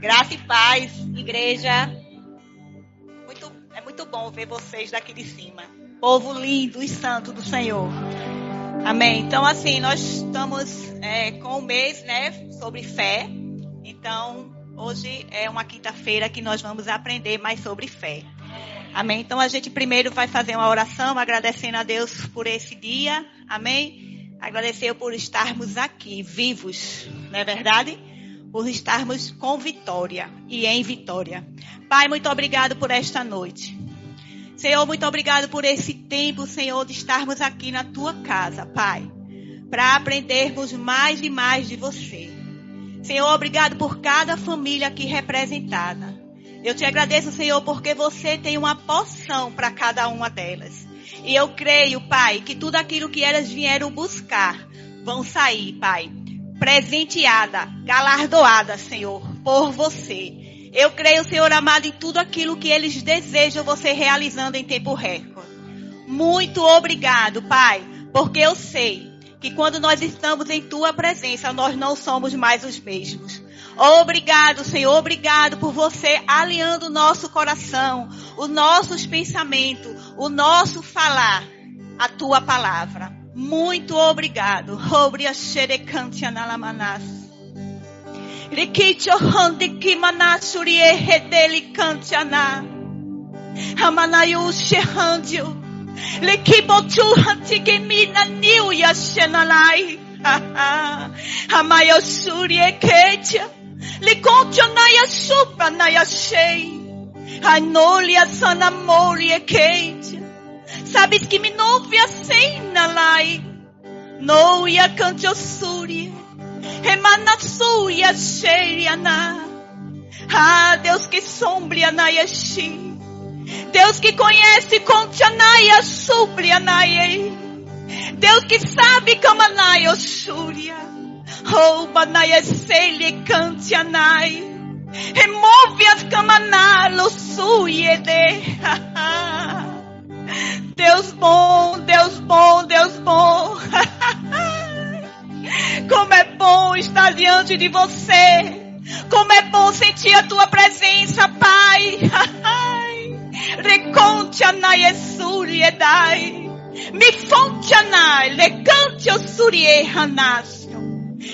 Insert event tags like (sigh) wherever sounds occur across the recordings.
Graça e paz, igreja. Muito, é muito bom ver vocês daqui de cima. Povo lindo e santo do Senhor. Amém. Então, assim, nós estamos é, com o mês, né, sobre fé. Então, hoje é uma quinta-feira que nós vamos aprender mais sobre fé. Amém. Então, a gente primeiro vai fazer uma oração agradecendo a Deus por esse dia. Amém. Agradecer por estarmos aqui, vivos, não é verdade? Por estarmos com vitória e em vitória. Pai, muito obrigado por esta noite. Senhor, muito obrigado por esse tempo, Senhor, de estarmos aqui na tua casa, Pai, para aprendermos mais e mais de você. Senhor, obrigado por cada família aqui representada. Eu te agradeço, Senhor, porque você tem uma poção para cada uma delas. E eu creio, Pai, que tudo aquilo que elas vieram buscar vão sair, Pai, presenteada, galardoada, Senhor, por você. Eu creio, Senhor amado, em tudo aquilo que eles desejam você realizando em tempo recorde. Muito obrigado, Pai, porque eu sei que quando nós estamos em tua presença, nós não somos mais os mesmos. Obrigado, Senhor, obrigado por você alinhando o nosso coração, os nossos pensamentos, o nosso falar, a tua palavra. Muito obrigado. Obria xerecante analamanas. Rikicho honde kimanasuri ehedeli kantiana. Amanayu shehandio. Likibotu hantigemina niu yashenalai. Amayo suri eketia. Likontio naya supra naya shei. Anolia sanamori eketia. Sabes que me nouve a cena lai. Noia cante ossúria. Remanassuia cheiriana. Ah, Deus que sombria nayashi. Deus que conhece contianaia sublianaia. Deus que sabe kamanaia ossúria. Rouba naia seile cantianai. Remove as camanalos suiede. (laughs) Deus bom, Deus bom, Deus bom. (laughs) Como é bom estar diante de você. Como é bom sentir a tua presença, Pai. (laughs) Reconte anai esuriedai. Me fonte anai, legante osurie hanasio.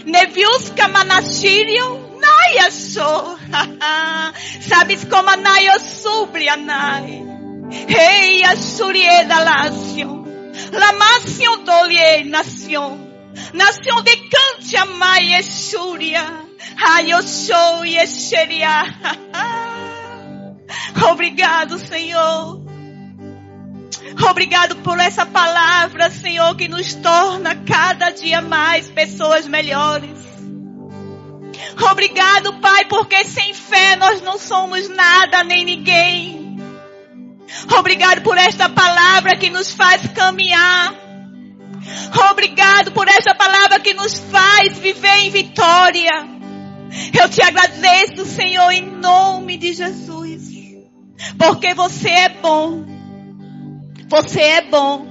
Neviusca manashirio, nai so. (laughs) Sabes como anai osubri anai. Rei Asurieda Lácio, Lamácio Dolie Nação, Nação de Cantia Mai Esúria, Ayosou Yesheria. (laughs) Obrigado, Senhor. Obrigado por essa palavra, Senhor, que nos torna cada dia mais pessoas melhores. Obrigado, Pai, porque sem fé nós não somos nada nem ninguém. Obrigado por esta palavra que nos faz caminhar. Obrigado por esta palavra que nos faz viver em vitória. Eu te agradeço, Senhor, em nome de Jesus. Porque você é bom. Você é bom.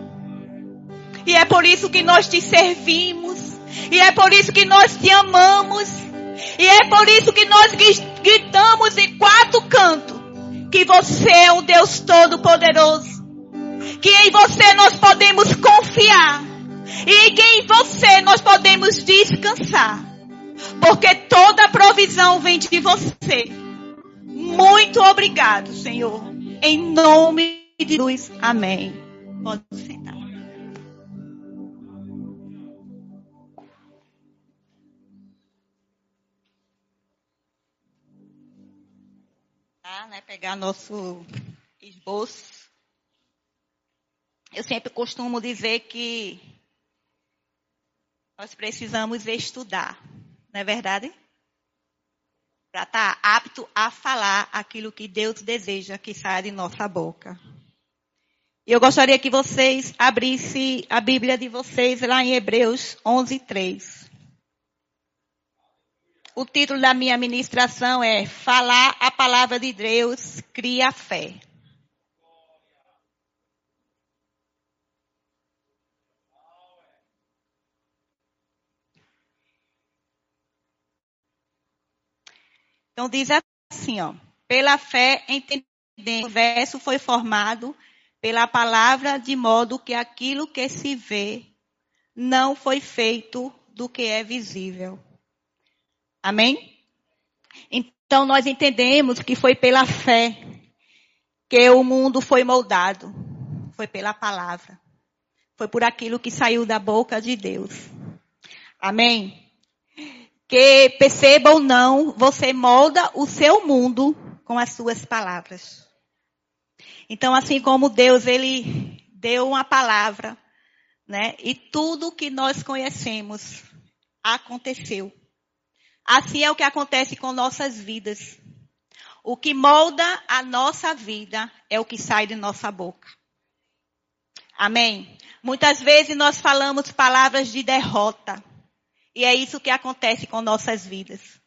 E é por isso que nós te servimos. E é por isso que nós te amamos. E é por isso que nós gritamos em quatro cantos que você é um Deus todo-poderoso. Que em você nós podemos confiar. E que em você nós podemos descansar. Porque toda provisão vem de você. Muito obrigado, Senhor. Em nome de Jesus. Amém. Pode sentar. Pegar nosso esboço. Eu sempre costumo dizer que nós precisamos estudar, não é verdade? Para estar tá apto a falar aquilo que Deus deseja que saia de nossa boca. E eu gostaria que vocês abrissem a Bíblia de vocês lá em Hebreus 11, 3. O título da minha ministração é Falar a palavra de Deus cria fé. Então diz assim, ó. Pela fé entendendo. O verso foi formado pela palavra de modo que aquilo que se vê não foi feito do que é visível. Amém? Então nós entendemos que foi pela fé que o mundo foi moldado. Foi pela palavra. Foi por aquilo que saiu da boca de Deus. Amém? Que perceba ou não, você molda o seu mundo com as suas palavras. Então, assim como Deus, ele deu uma palavra, né? E tudo que nós conhecemos aconteceu. Assim é o que acontece com nossas vidas. O que molda a nossa vida é o que sai de nossa boca. Amém? Muitas vezes nós falamos palavras de derrota. E é isso que acontece com nossas vidas.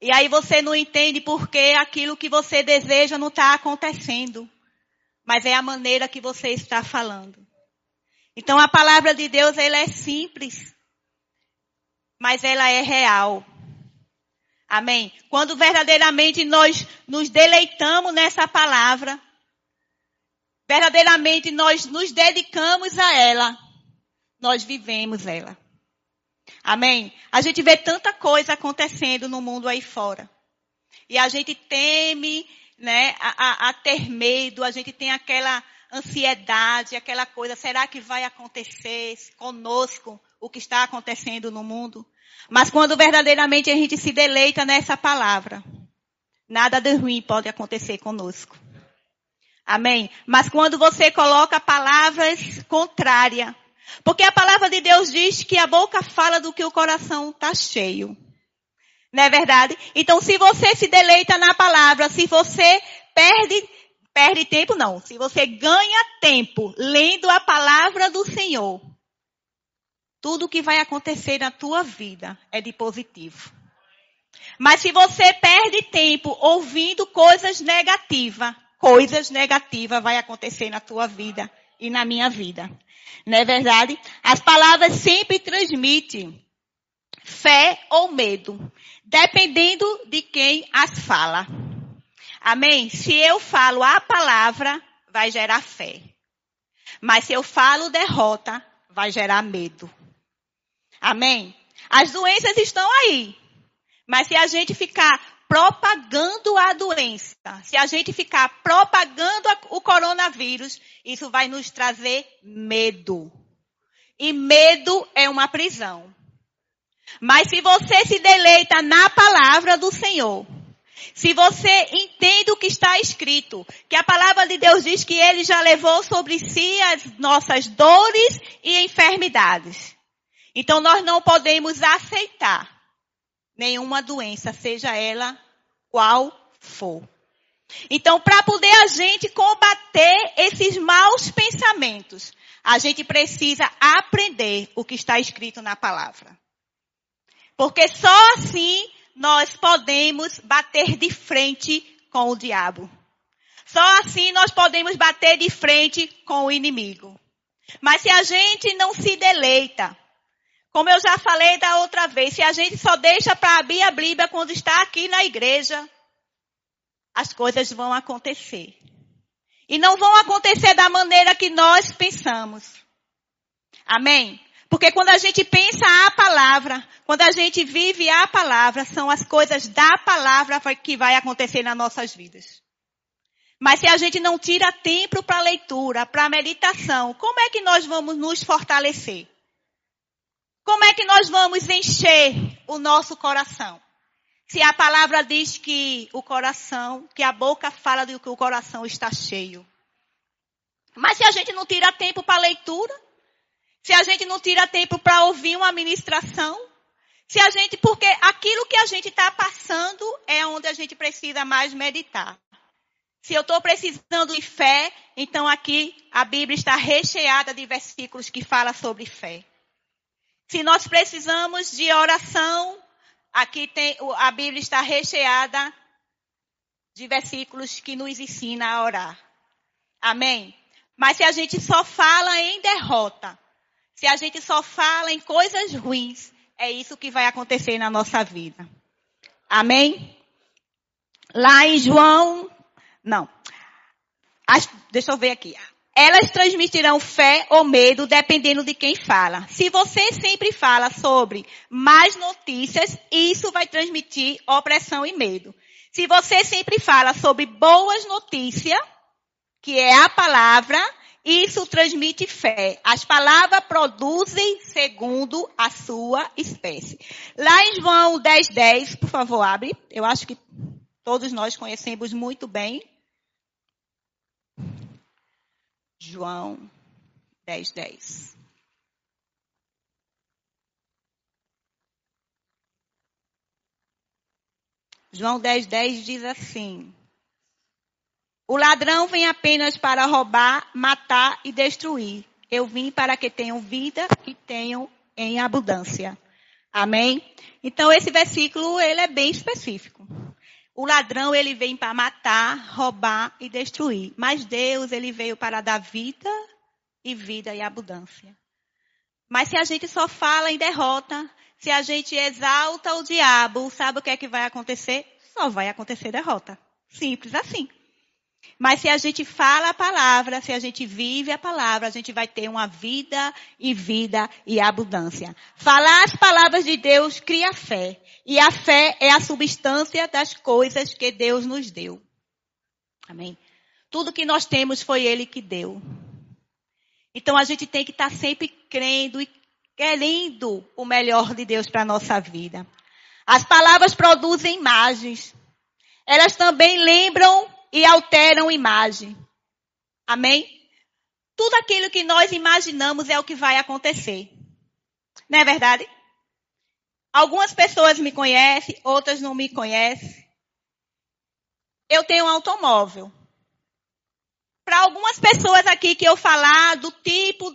E aí você não entende porque aquilo que você deseja não está acontecendo. Mas é a maneira que você está falando. Então a palavra de Deus, ela é simples. Mas ela é real. Amém? Quando verdadeiramente nós nos deleitamos nessa palavra, verdadeiramente nós nos dedicamos a ela, nós vivemos ela. Amém? A gente vê tanta coisa acontecendo no mundo aí fora. E a gente teme, né, a, a, a ter medo, a gente tem aquela ansiedade, aquela coisa, será que vai acontecer conosco o que está acontecendo no mundo? Mas quando verdadeiramente a gente se deleita nessa palavra, nada de ruim pode acontecer conosco. Amém? Mas quando você coloca palavras contrárias, porque a palavra de Deus diz que a boca fala do que o coração está cheio. Não é verdade? Então, se você se deleita na palavra, se você perde, perde tempo, não. Se você ganha tempo lendo a palavra do Senhor, tudo que vai acontecer na tua vida é de positivo. Mas se você perde tempo ouvindo coisas negativas, coisas negativas vai acontecer na tua vida e na minha vida. Não é verdade? As palavras sempre transmitem fé ou medo, dependendo de quem as fala. Amém? Se eu falo a palavra, vai gerar fé. Mas se eu falo derrota, vai gerar medo. Amém? As doenças estão aí. Mas se a gente ficar propagando a doença, se a gente ficar propagando o coronavírus, isso vai nos trazer medo. E medo é uma prisão. Mas se você se deleita na palavra do Senhor, se você entende o que está escrito, que a palavra de Deus diz que ele já levou sobre si as nossas dores e enfermidades. Então nós não podemos aceitar nenhuma doença, seja ela qual for. Então, para poder a gente combater esses maus pensamentos, a gente precisa aprender o que está escrito na palavra. Porque só assim nós podemos bater de frente com o diabo. Só assim nós podemos bater de frente com o inimigo. Mas se a gente não se deleita, como eu já falei da outra vez, se a gente só deixa para abrir a Bíblia quando está aqui na igreja, as coisas vão acontecer. E não vão acontecer da maneira que nós pensamos. Amém? Porque quando a gente pensa a palavra, quando a gente vive a palavra, são as coisas da palavra que vai acontecer nas nossas vidas. Mas se a gente não tira tempo para leitura, para meditação, como é que nós vamos nos fortalecer? Como é que nós vamos encher o nosso coração? Se a palavra diz que o coração, que a boca fala de que o coração está cheio. Mas se a gente não tira tempo para leitura, se a gente não tira tempo para ouvir uma ministração, se a gente, porque aquilo que a gente está passando é onde a gente precisa mais meditar. Se eu estou precisando de fé, então aqui a Bíblia está recheada de versículos que falam sobre fé. Se nós precisamos de oração, aqui tem, a Bíblia está recheada de versículos que nos ensina a orar. Amém? Mas se a gente só fala em derrota, se a gente só fala em coisas ruins, é isso que vai acontecer na nossa vida. Amém? Lá em João, não. Deixa eu ver aqui. Elas transmitirão fé ou medo dependendo de quem fala. Se você sempre fala sobre más notícias, isso vai transmitir opressão e medo. Se você sempre fala sobre boas notícias, que é a palavra, isso transmite fé. As palavras produzem segundo a sua espécie. Lá em João 10, 10, por favor, abre. Eu acho que todos nós conhecemos muito bem. João 10, 10. João 10, 10 diz assim: O ladrão vem apenas para roubar, matar e destruir. Eu vim para que tenham vida e tenham em abundância. Amém? Então esse versículo ele é bem específico. O ladrão ele vem para matar, roubar e destruir, mas Deus ele veio para dar vida e vida e abundância. Mas se a gente só fala em derrota, se a gente exalta o diabo, sabe o que é que vai acontecer? Só vai acontecer derrota. Simples assim. Mas se a gente fala a palavra, se a gente vive a palavra, a gente vai ter uma vida e vida e abundância. Falar as palavras de Deus cria fé. E a fé é a substância das coisas que Deus nos deu. Amém? Tudo que nós temos foi Ele que deu. Então a gente tem que estar sempre crendo e querendo o melhor de Deus para a nossa vida. As palavras produzem imagens. Elas também lembram e alteram imagem. Amém? Tudo aquilo que nós imaginamos é o que vai acontecer. Não é verdade? Algumas pessoas me conhecem, outras não me conhecem. Eu tenho um automóvel. Para algumas pessoas aqui que eu falar do tipo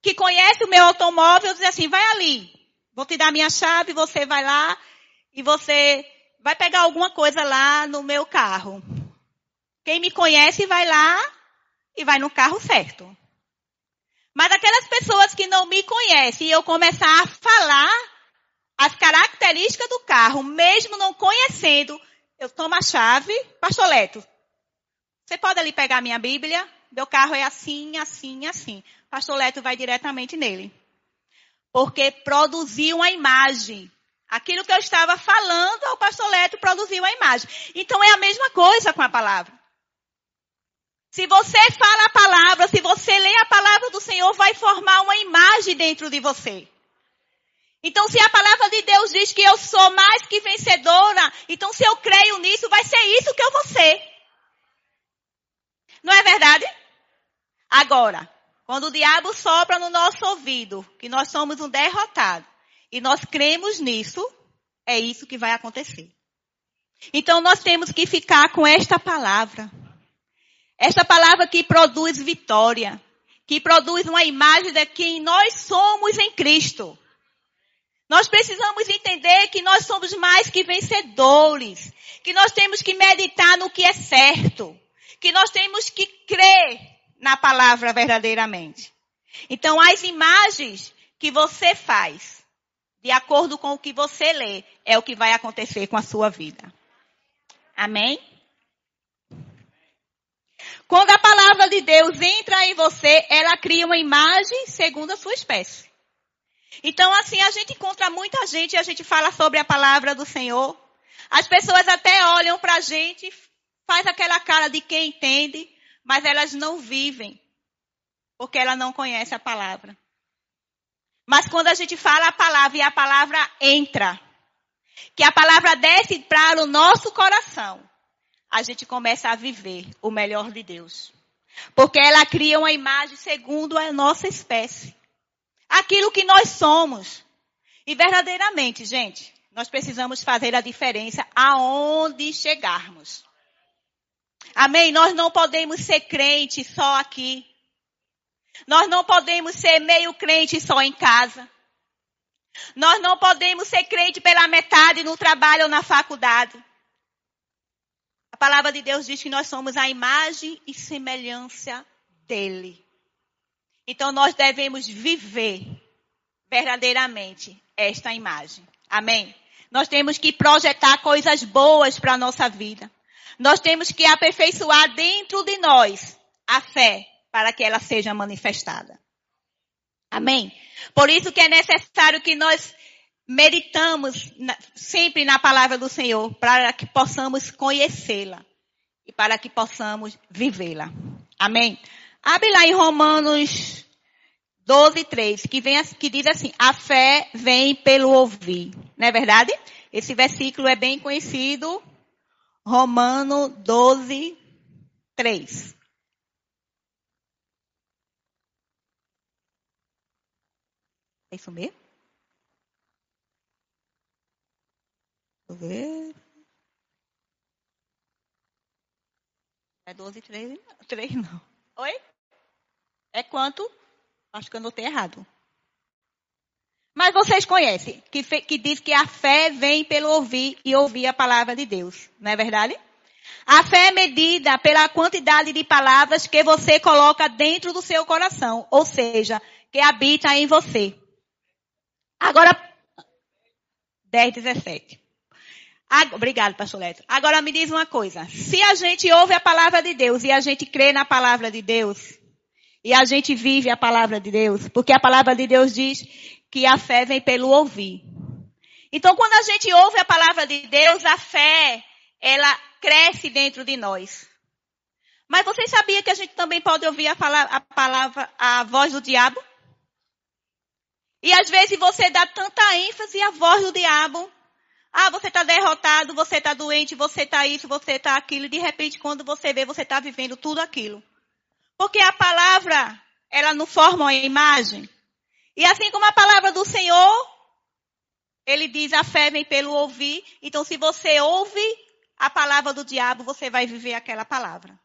que conhece o meu automóvel, eu dizer assim, vai ali. Vou te dar minha chave, você vai lá e você vai pegar alguma coisa lá no meu carro. Quem me conhece vai lá e vai no carro certo. Mas aquelas pessoas que não me conhecem e eu começar a falar as características do carro, mesmo não conhecendo, eu tomo a chave, pastor Leto, você pode ali pegar minha Bíblia? Meu carro é assim, assim, assim. Pastor Leto vai diretamente nele. Porque produziu uma imagem. Aquilo que eu estava falando, o pastor Leto produziu uma imagem. Então é a mesma coisa com a palavra. Se você fala a palavra, se você lê a palavra do Senhor, vai formar uma imagem dentro de você. Então, se a palavra de Deus diz que eu sou mais que vencedora, então se eu creio nisso, vai ser isso que eu vou ser. Não é verdade? Agora, quando o diabo sopra no nosso ouvido que nós somos um derrotado e nós cremos nisso, é isso que vai acontecer. Então nós temos que ficar com esta palavra. Esta palavra que produz vitória, que produz uma imagem de quem nós somos em Cristo. Nós precisamos entender que nós somos mais que vencedores, que nós temos que meditar no que é certo, que nós temos que crer na palavra verdadeiramente. Então, as imagens que você faz, de acordo com o que você lê, é o que vai acontecer com a sua vida. Amém? Quando a palavra de Deus entra em você, ela cria uma imagem segundo a sua espécie. Então, assim, a gente encontra muita gente e a gente fala sobre a palavra do Senhor. As pessoas até olham para a gente, faz aquela cara de quem entende, mas elas não vivem, porque ela não conhece a palavra. Mas quando a gente fala a palavra e a palavra entra, que a palavra desce para o nosso coração, a gente começa a viver o melhor de Deus. Porque ela cria uma imagem segundo a nossa espécie aquilo que nós somos. E verdadeiramente, gente, nós precisamos fazer a diferença aonde chegarmos. Amém? Nós não podemos ser crente só aqui. Nós não podemos ser meio crente só em casa. Nós não podemos ser crente pela metade no trabalho ou na faculdade. A palavra de Deus diz que nós somos a imagem e semelhança dele. Então nós devemos viver verdadeiramente esta imagem. Amém? Nós temos que projetar coisas boas para a nossa vida. Nós temos que aperfeiçoar dentro de nós a fé para que ela seja manifestada. Amém? Por isso que é necessário que nós meditamos sempre na palavra do Senhor para que possamos conhecê-la e para que possamos vivê-la. Amém? Abre lá em Romanos 12, 3, que, vem, que diz assim, a fé vem pelo ouvir. Não é verdade? Esse versículo é bem conhecido. Romano 12, 3. É isso mesmo? Deixa eu ver. É 12, 3, 3 não. Oi? É quanto? Acho que eu anotei errado. Mas vocês conhecem, que, que diz que a fé vem pelo ouvir e ouvir a palavra de Deus. Não é verdade? A fé é medida pela quantidade de palavras que você coloca dentro do seu coração. Ou seja, que habita em você. Agora, 10, 17. Obrigado, pastor Leto. Agora me diz uma coisa. Se a gente ouve a palavra de Deus e a gente crê na palavra de Deus, e a gente vive a palavra de Deus, porque a palavra de Deus diz que a fé vem pelo ouvir. Então, quando a gente ouve a palavra de Deus, a fé, ela cresce dentro de nós. Mas vocês sabiam que a gente também pode ouvir a palavra, a, palavra, a voz do diabo? E às vezes você dá tanta ênfase à voz do diabo. Ah, você está derrotado, você está doente, você está isso, você está aquilo. De repente, quando você vê, você está vivendo tudo aquilo. Porque a palavra, ela não forma uma imagem. E assim como a palavra do Senhor, ele diz a fé vem pelo ouvir. Então se você ouve a palavra do diabo, você vai viver aquela palavra.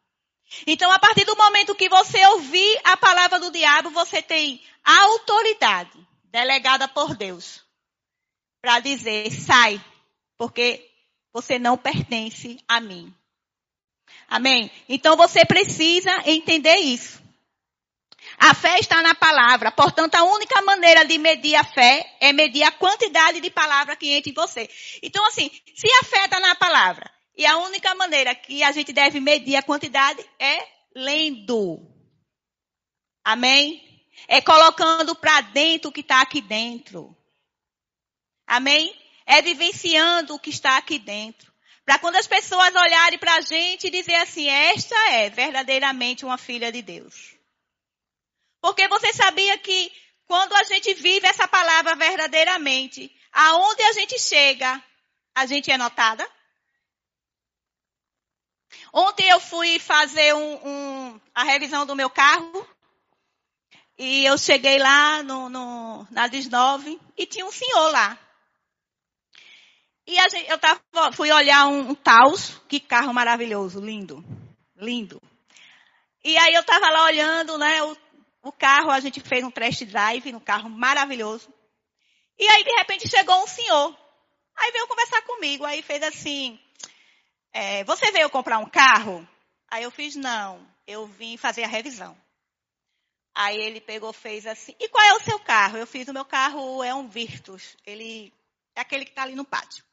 Então a partir do momento que você ouvir a palavra do diabo, você tem autoridade delegada por Deus para dizer sai, porque você não pertence a mim. Amém? Então você precisa entender isso. A fé está na palavra. Portanto, a única maneira de medir a fé é medir a quantidade de palavra que entra em você. Então, assim, se a fé está na palavra, e a única maneira que a gente deve medir a quantidade é lendo. Amém? É colocando para dentro o que está aqui dentro. Amém? É vivenciando o que está aqui dentro. Para quando as pessoas olharem para a gente e dizer assim, esta é verdadeiramente uma filha de Deus. Porque você sabia que quando a gente vive essa palavra verdadeiramente, aonde a gente chega, a gente é notada? Ontem eu fui fazer um, um, a revisão do meu carro. E eu cheguei lá no, no, na 19 e tinha um senhor lá. E gente, eu tava, fui olhar um, um Taos, que carro maravilhoso, lindo, lindo. E aí eu estava lá olhando, né, o, o carro, a gente fez um test drive no carro maravilhoso. E aí de repente chegou um senhor. Aí veio conversar comigo, aí fez assim, é, você veio comprar um carro? Aí eu fiz, não, eu vim fazer a revisão. Aí ele pegou, fez assim, e qual é o seu carro? Eu fiz, o meu carro é um Virtus, ele é aquele que está ali no pátio.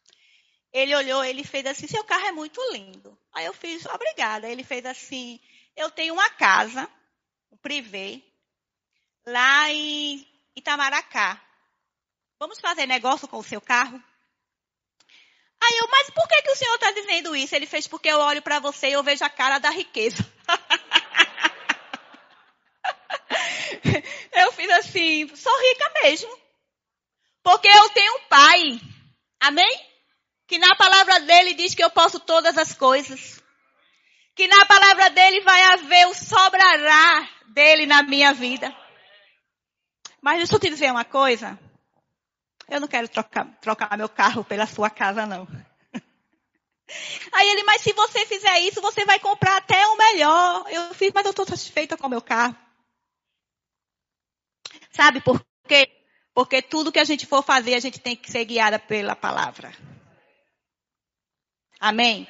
Ele olhou, ele fez assim, seu carro é muito lindo. Aí eu fiz, obrigada. Ele fez assim, eu tenho uma casa, um privê, lá em Itamaracá. Vamos fazer negócio com o seu carro? Aí eu, mas por que, que o senhor está dizendo isso? Ele fez porque eu olho para você e eu vejo a cara da riqueza. (laughs) eu fiz assim, sou rica mesmo. Porque eu tenho um pai. Amém? Que na palavra dele diz que eu posso todas as coisas. Que na palavra dele vai haver o sobrará dele na minha vida. Mas deixa eu te dizer uma coisa. Eu não quero trocar, trocar meu carro pela sua casa, não. (laughs) Aí ele, mas se você fizer isso, você vai comprar até o melhor. Eu fiz, mas eu estou satisfeita com o meu carro. Sabe por quê? Porque tudo que a gente for fazer, a gente tem que ser guiada pela palavra. Amém?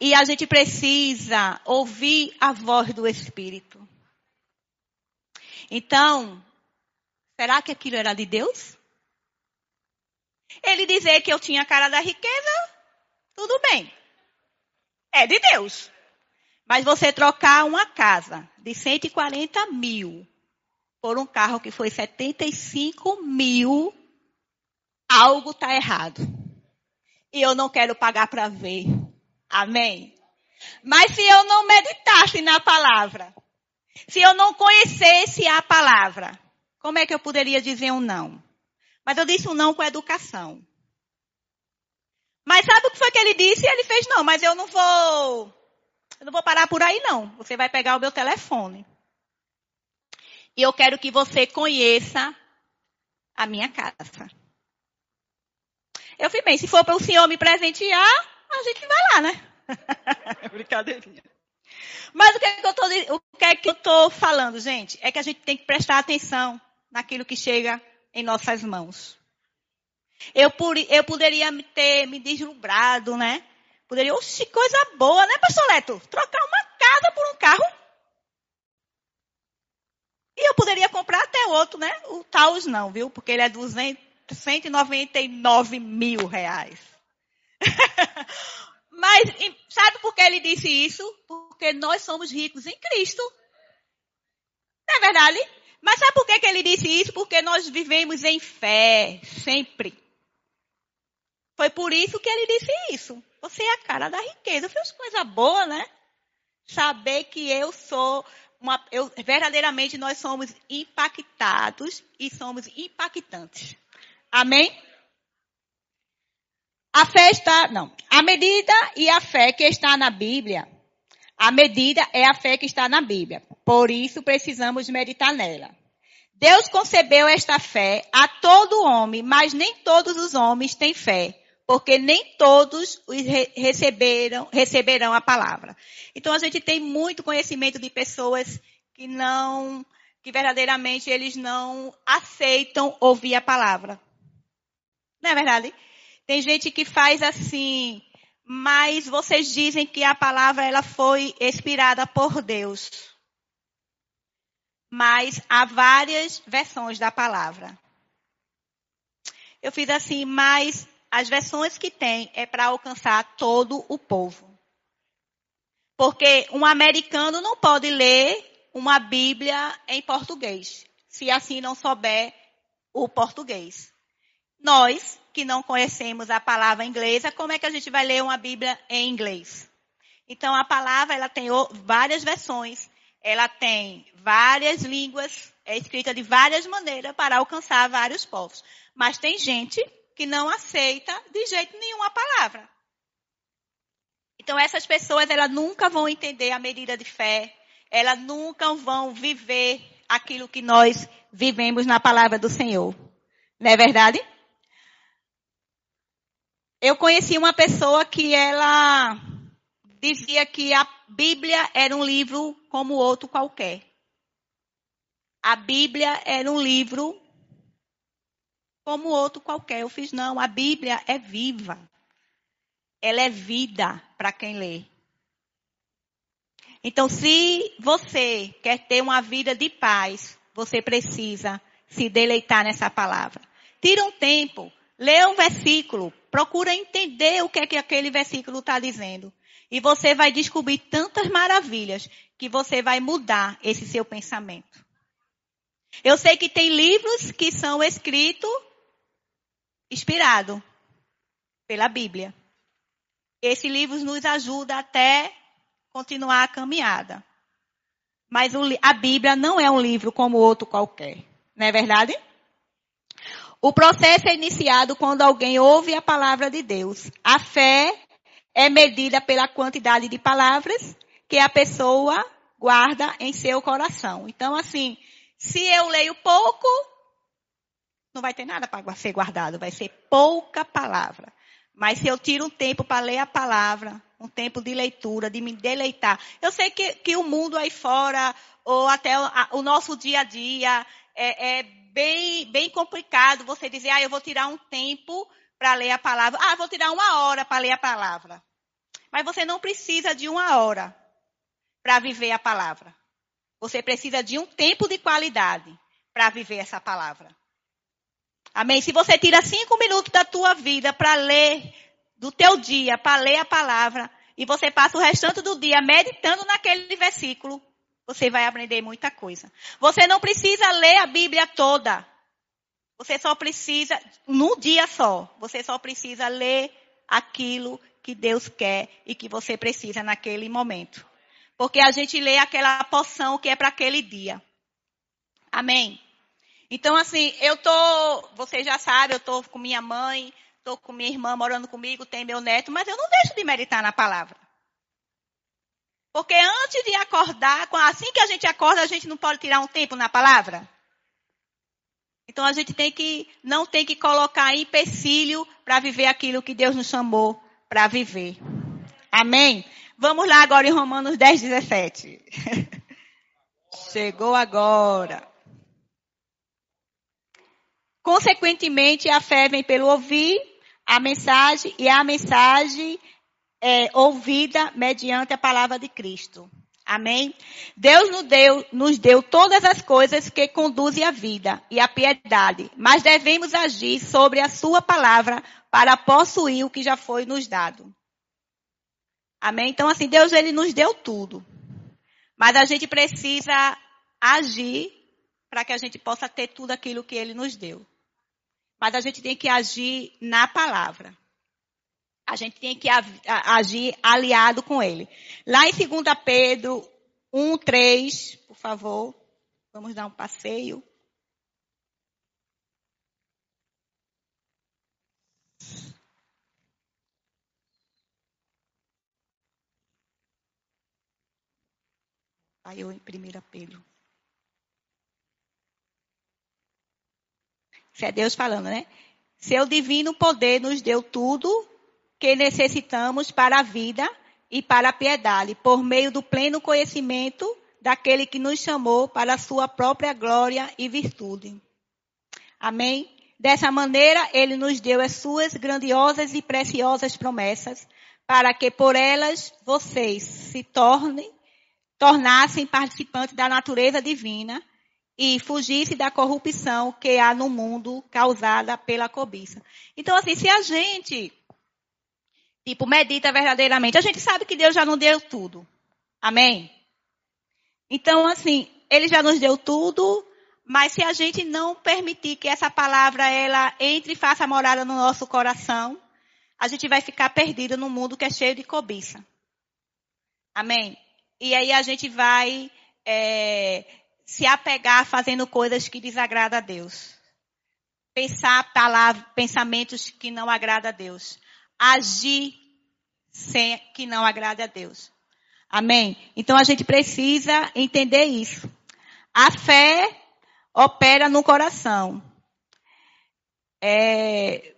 E a gente precisa ouvir a voz do Espírito. Então, será que aquilo era de Deus? Ele dizer que eu tinha a cara da riqueza, tudo bem. É de Deus. Mas você trocar uma casa de 140 mil por um carro que foi 75 mil, algo está errado. E eu não quero pagar para ver. Amém? Mas se eu não meditasse na palavra, se eu não conhecesse a palavra, como é que eu poderia dizer um não? Mas eu disse um não com educação. Mas sabe o que foi que ele disse? Ele fez, não, mas eu não vou. Eu não vou parar por aí, não. Você vai pegar o meu telefone. E eu quero que você conheça a minha casa. Eu fui bem, se for para o senhor me presentear, a gente vai lá, né? (laughs) Brincadeirinha. Mas o que, é que eu tô, o que é que eu estou falando, gente? É que a gente tem que prestar atenção naquilo que chega em nossas mãos. Eu, eu poderia ter me deslumbrado, né? Poderia, oxe, coisa boa, né, pastor Leto? Trocar uma casa por um carro. E eu poderia comprar até outro, né? O Taos não, viu? Porque ele é 200, 199 mil reais. (laughs) Mas sabe por que ele disse isso? Porque nós somos ricos em Cristo. Não é verdade? Mas sabe por que, que ele disse isso? Porque nós vivemos em fé, sempre. Foi por isso que ele disse isso. Você é a cara da riqueza. Fez coisa boa, né? Saber que eu sou uma, eu, verdadeiramente nós somos impactados e somos impactantes. Amém? A fé está, não. A medida e a fé que está na Bíblia. A medida é a fé que está na Bíblia. Por isso precisamos meditar nela. Deus concebeu esta fé a todo homem, mas nem todos os homens têm fé porque nem todos receberam, receberão a palavra. Então a gente tem muito conhecimento de pessoas que não, que verdadeiramente eles não aceitam ouvir a palavra. Não é verdade? Tem gente que faz assim, mas vocês dizem que a palavra ela foi inspirada por Deus. Mas há várias versões da palavra. Eu fiz assim, mas as versões que tem é para alcançar todo o povo. Porque um americano não pode ler uma Bíblia em português, se assim não souber o português. Nós, que não conhecemos a palavra inglesa, como é que a gente vai ler uma Bíblia em inglês? Então a palavra ela tem várias versões, ela tem várias línguas, é escrita de várias maneiras para alcançar vários povos. Mas tem gente que não aceita de jeito nenhum a palavra. Então essas pessoas elas nunca vão entender a medida de fé, elas nunca vão viver aquilo que nós vivemos na palavra do Senhor. Não é verdade? Eu conheci uma pessoa que ela dizia que a Bíblia era um livro como outro qualquer. A Bíblia era um livro como outro qualquer. Eu fiz, não, a Bíblia é viva. Ela é vida para quem lê. Então, se você quer ter uma vida de paz, você precisa se deleitar nessa palavra. Tira um tempo, lê um versículo, procura entender o que é que aquele versículo está dizendo. E você vai descobrir tantas maravilhas que você vai mudar esse seu pensamento. Eu sei que tem livros que são escritos inspirado pela Bíblia. Esse livro nos ajuda até continuar a caminhada. Mas a Bíblia não é um livro como outro qualquer. Não é verdade? O processo é iniciado quando alguém ouve a palavra de Deus. A fé é medida pela quantidade de palavras que a pessoa guarda em seu coração. Então, assim, se eu leio pouco, não vai ter nada para ser guardado, vai ser pouca palavra. Mas se eu tiro um tempo para ler a palavra, um tempo de leitura, de me deleitar. Eu sei que, que o mundo aí fora, ou até o, a, o nosso dia a dia, é, é, bem, bem complicado você dizer, ah, eu vou tirar um tempo para ler a palavra. Ah, vou tirar uma hora para ler a palavra. Mas você não precisa de uma hora para viver a palavra. Você precisa de um tempo de qualidade para viver essa palavra. Amém? Se você tira cinco minutos da tua vida para ler, do teu dia, para ler a palavra, e você passa o restante do dia meditando naquele versículo, você vai aprender muita coisa. Você não precisa ler a Bíblia toda. Você só precisa, num dia só, você só precisa ler aquilo que Deus quer e que você precisa naquele momento. Porque a gente lê aquela porção que é para aquele dia. Amém? Então, assim, eu tô, você já sabe, eu tô com minha mãe, tô com minha irmã morando comigo, tem meu neto, mas eu não deixo de meditar na palavra. Porque antes de acordar, assim que a gente acorda, a gente não pode tirar um tempo na palavra. Então a gente tem que, não tem que colocar empecilho para viver aquilo que Deus nos chamou para viver. Amém? Vamos lá agora em Romanos 10, 17. (laughs) Chegou agora. Consequentemente, a fé vem pelo ouvir a mensagem e a mensagem é ouvida mediante a palavra de Cristo. Amém? Deus nos deu, nos deu todas as coisas que conduzem à vida e à piedade, mas devemos agir sobre a sua palavra para possuir o que já foi nos dado. Amém? Então, assim, Deus ele nos deu tudo. Mas a gente precisa agir para que a gente possa ter tudo aquilo que ele nos deu. Mas a gente tem que agir na palavra. A gente tem que agir aliado com ele. Lá em 2 Pedro 1, 3, por favor. Vamos dar um passeio. Aí eu em 1 Pedro. Isso é Deus falando, né? Seu divino poder nos deu tudo que necessitamos para a vida e para a piedade, por meio do pleno conhecimento daquele que nos chamou para a sua própria glória e virtude. Amém? Dessa maneira, ele nos deu as suas grandiosas e preciosas promessas, para que por elas vocês se tornem, tornassem participantes da natureza divina, e fugisse da corrupção que há no mundo causada pela cobiça. Então, assim, se a gente, tipo, medita verdadeiramente, a gente sabe que Deus já não deu tudo. Amém? Então, assim, Ele já nos deu tudo, mas se a gente não permitir que essa palavra, ela entre e faça morada no nosso coração, a gente vai ficar perdido no mundo que é cheio de cobiça. Amém? E aí a gente vai é, se apegar fazendo coisas que desagradam a Deus. Pensar palavras, pensamentos que não agradam a Deus. Agir sem, que não agrada a Deus. Amém? Então a gente precisa entender isso. A fé opera no coração. É,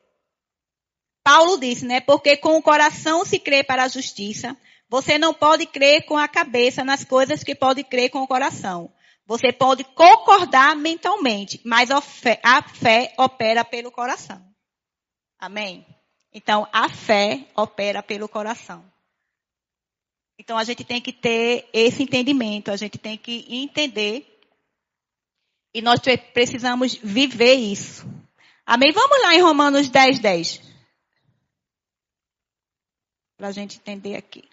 Paulo disse, né? Porque com o coração se crê para a justiça. Você não pode crer com a cabeça nas coisas que pode crer com o coração. Você pode concordar mentalmente, mas a fé, a fé opera pelo coração. Amém? Então, a fé opera pelo coração. Então, a gente tem que ter esse entendimento, a gente tem que entender. E nós precisamos viver isso. Amém? Vamos lá em Romanos 10, 10. Para a gente entender aqui.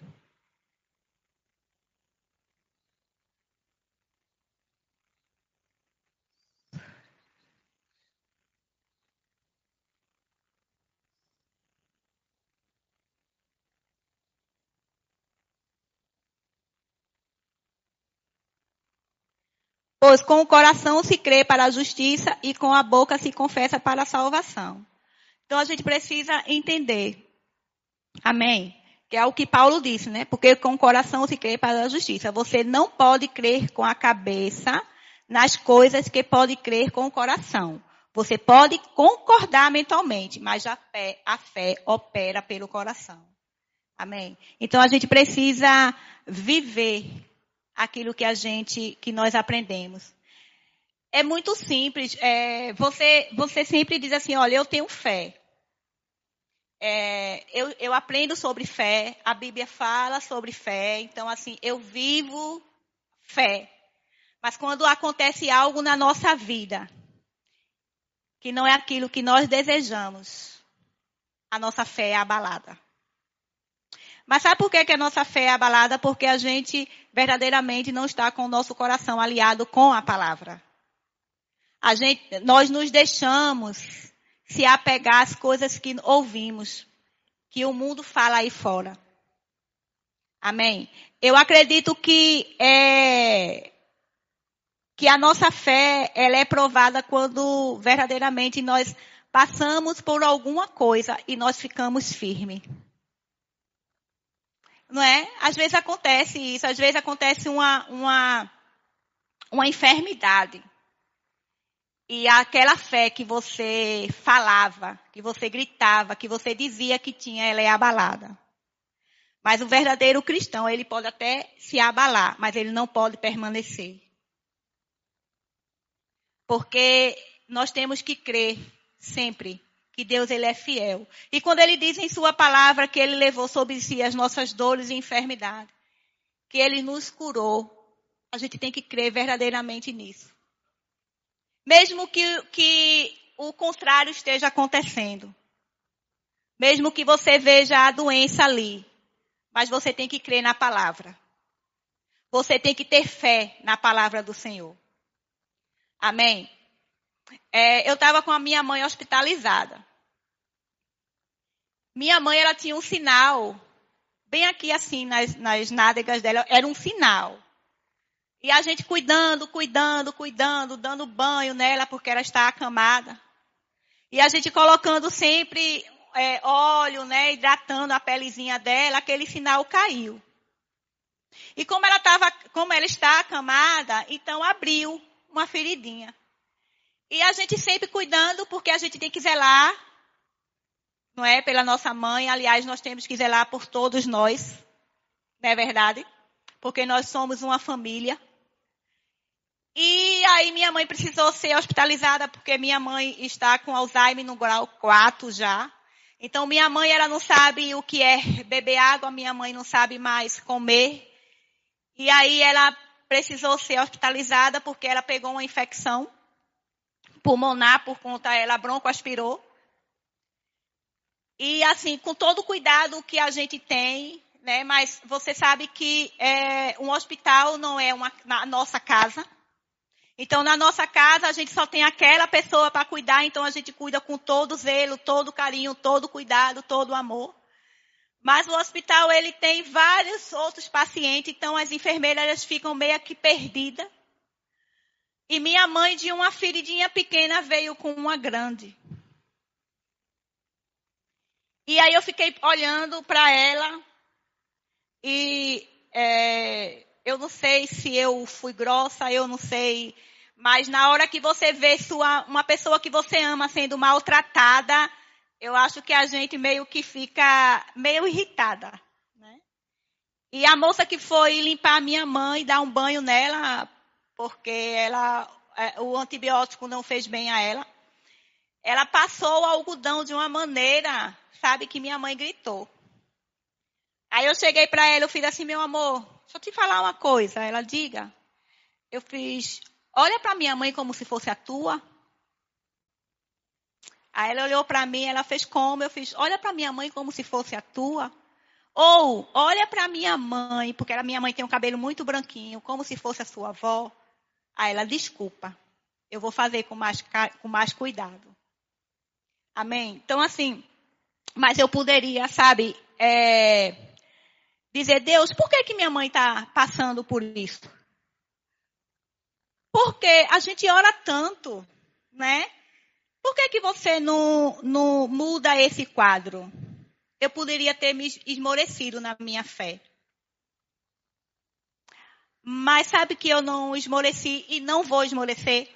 Pois com o coração se crê para a justiça e com a boca se confessa para a salvação. Então a gente precisa entender. Amém? Que é o que Paulo disse, né? Porque com o coração se crê para a justiça. Você não pode crer com a cabeça nas coisas que pode crer com o coração. Você pode concordar mentalmente, mas a fé, a fé opera pelo coração. Amém? Então a gente precisa viver aquilo que a gente, que nós aprendemos. É muito simples. É, você, você sempre diz assim, olha, eu tenho fé. É, eu, eu aprendo sobre fé, a Bíblia fala sobre fé, então assim, eu vivo fé. Mas quando acontece algo na nossa vida, que não é aquilo que nós desejamos, a nossa fé é abalada. Mas sabe por que, que a nossa fé é abalada? Porque a gente verdadeiramente não está com o nosso coração aliado com a palavra. A gente, nós nos deixamos se apegar às coisas que ouvimos, que o mundo fala aí fora. Amém? Eu acredito que é, que a nossa fé ela é provada quando verdadeiramente nós passamos por alguma coisa e nós ficamos firmes. Não é? Às vezes acontece isso, às vezes acontece uma, uma, uma enfermidade. E aquela fé que você falava, que você gritava, que você dizia que tinha, ela é abalada. Mas o verdadeiro cristão, ele pode até se abalar, mas ele não pode permanecer. Porque nós temos que crer sempre que Deus ele é fiel. E quando ele diz em sua palavra que ele levou sobre si as nossas dores e enfermidades, que ele nos curou, a gente tem que crer verdadeiramente nisso. Mesmo que, que o contrário esteja acontecendo. Mesmo que você veja a doença ali. Mas você tem que crer na palavra. Você tem que ter fé na palavra do Senhor. Amém? É, eu estava com a minha mãe hospitalizada. Minha mãe, ela tinha um sinal, bem aqui assim, nas, nas nádegas dela, era um sinal. E a gente cuidando, cuidando, cuidando, dando banho nela, porque ela está acamada. E a gente colocando sempre é, óleo, né, hidratando a pelezinha dela, aquele sinal caiu. E como ela estava, como ela está acamada, então abriu uma feridinha. E a gente sempre cuidando, porque a gente tem que zelar, não é? Pela nossa mãe. Aliás, nós temos que zelar por todos nós. Não é verdade? Porque nós somos uma família. E aí minha mãe precisou ser hospitalizada, porque minha mãe está com Alzheimer no grau 4 já. Então minha mãe, ela não sabe o que é beber água, minha mãe não sabe mais comer. E aí ela precisou ser hospitalizada porque ela pegou uma infecção pulmonar por conta ela broncoaspirou. E assim, com todo o cuidado que a gente tem, né? Mas você sabe que é, um hospital não é uma na nossa casa. Então, na nossa casa, a gente só tem aquela pessoa para cuidar, então a gente cuida com todo zelo, todo carinho, todo cuidado, todo amor. Mas o hospital, ele tem vários outros pacientes, então as enfermeiras ficam meio que perdidas. E minha mãe, de uma feridinha pequena, veio com uma grande. E aí eu fiquei olhando para ela e é, eu não sei se eu fui grossa, eu não sei. Mas na hora que você vê sua, uma pessoa que você ama sendo maltratada, eu acho que a gente meio que fica meio irritada. Né? E a moça que foi limpar a minha mãe, dar um banho nela, porque ela, é, o antibiótico não fez bem a ela. Ela passou o algodão de uma maneira, sabe, que minha mãe gritou. Aí eu cheguei para ela, eu fiz assim, meu amor, deixa eu te falar uma coisa. Ela diga. Eu fiz, olha para minha mãe como se fosse a tua. Aí ela olhou para mim, ela fez como? Eu fiz, olha para minha mãe como se fosse a tua. Ou, olha para minha mãe, porque a minha mãe tem um cabelo muito branquinho, como se fosse a sua avó. Aí ela, desculpa, eu vou fazer com mais, com mais cuidado. Amém? Então, assim, mas eu poderia, sabe, é, dizer, Deus, por que, que minha mãe está passando por isso? Porque a gente ora tanto, né? Por que, que você não, não muda esse quadro? Eu poderia ter me esmorecido na minha fé. Mas sabe que eu não esmoreci e não vou esmorecer?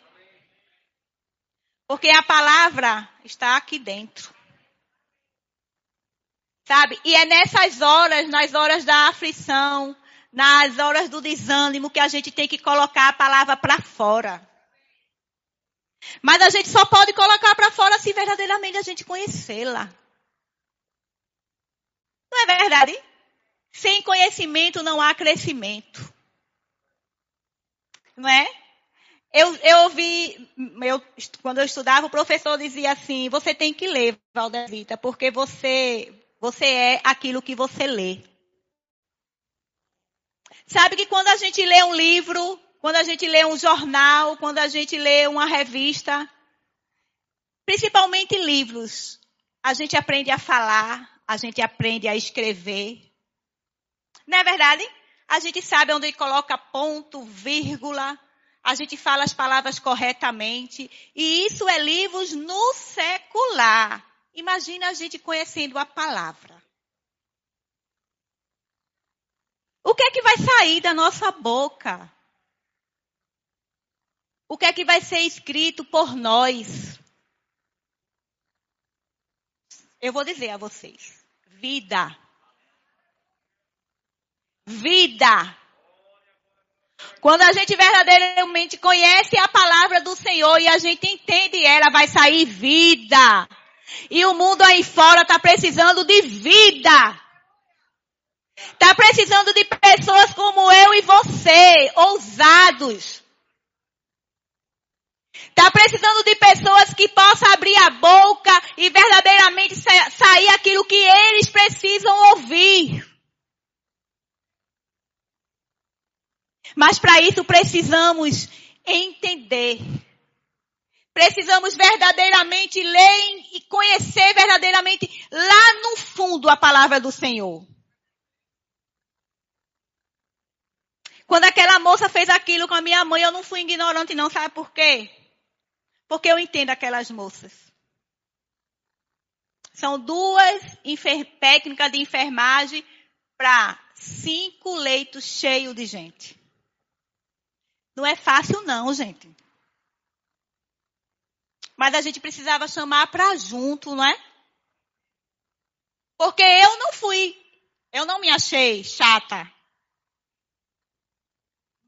Porque a palavra está aqui dentro. Sabe? E é nessas horas, nas horas da aflição, nas horas do desânimo, que a gente tem que colocar a palavra para fora. Mas a gente só pode colocar para fora se verdadeiramente a gente conhecê-la. Não é verdade? Sem conhecimento não há crescimento não é? Eu, eu ouvi, eu, quando eu estudava, o professor dizia assim, você tem que ler, Valdevita, porque você, você é aquilo que você lê. Sabe que quando a gente lê um livro, quando a gente lê um jornal, quando a gente lê uma revista, principalmente livros, a gente aprende a falar, a gente aprende a escrever. Não é verdade? A gente sabe onde coloca ponto, vírgula, a gente fala as palavras corretamente, e isso é livros no secular. Imagina a gente conhecendo a palavra. O que é que vai sair da nossa boca? O que é que vai ser escrito por nós? Eu vou dizer a vocês: vida. Vida. Quando a gente verdadeiramente conhece a palavra do Senhor e a gente entende ela, vai sair vida. E o mundo aí fora está precisando de vida. Está precisando de pessoas como eu e você, ousados. Está precisando de pessoas que possam abrir a boca e verdadeiramente sair aquilo que eles precisam ouvir. Mas para isso precisamos entender. Precisamos verdadeiramente ler e conhecer verdadeiramente lá no fundo a palavra do Senhor. Quando aquela moça fez aquilo com a minha mãe, eu não fui ignorante não, sabe por quê? Porque eu entendo aquelas moças. São duas técnicas de enfermagem para cinco leitos cheios de gente. Não é fácil não, gente. Mas a gente precisava chamar para junto, não é? Porque eu não fui, eu não me achei chata.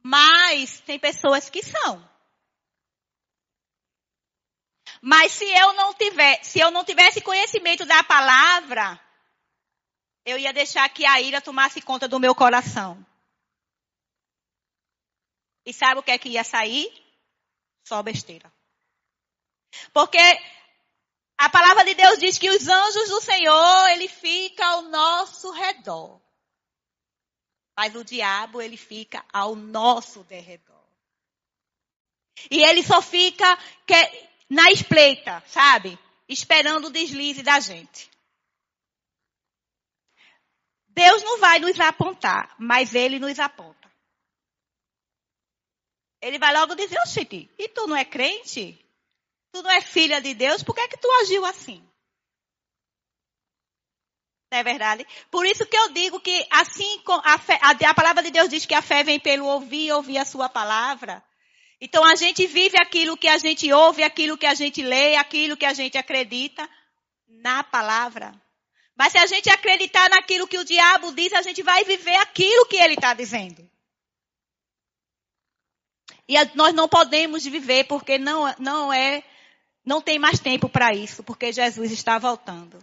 Mas tem pessoas que são. Mas se eu não tiver, se eu não tivesse conhecimento da palavra, eu ia deixar que a ira tomasse conta do meu coração. E sabe o que é que ia sair? Só besteira. Porque a palavra de Deus diz que os anjos do Senhor, ele fica ao nosso redor. Mas o diabo, ele fica ao nosso derredor. E ele só fica na espreita, sabe? Esperando o deslize da gente. Deus não vai nos apontar, mas ele nos aponta. Ele vai logo dizer, oxente, e tu não é crente? Tu não é filha de Deus? Por que é que tu agiu assim? Não é verdade? Por isso que eu digo que assim a, fé, a, a palavra de Deus diz que a fé vem pelo ouvir ouvir a sua palavra. Então a gente vive aquilo que a gente ouve, aquilo que a gente lê, aquilo que a gente acredita na palavra. Mas se a gente acreditar naquilo que o diabo diz, a gente vai viver aquilo que ele está dizendo. E nós não podemos viver porque não, não é, não tem mais tempo para isso, porque Jesus está voltando.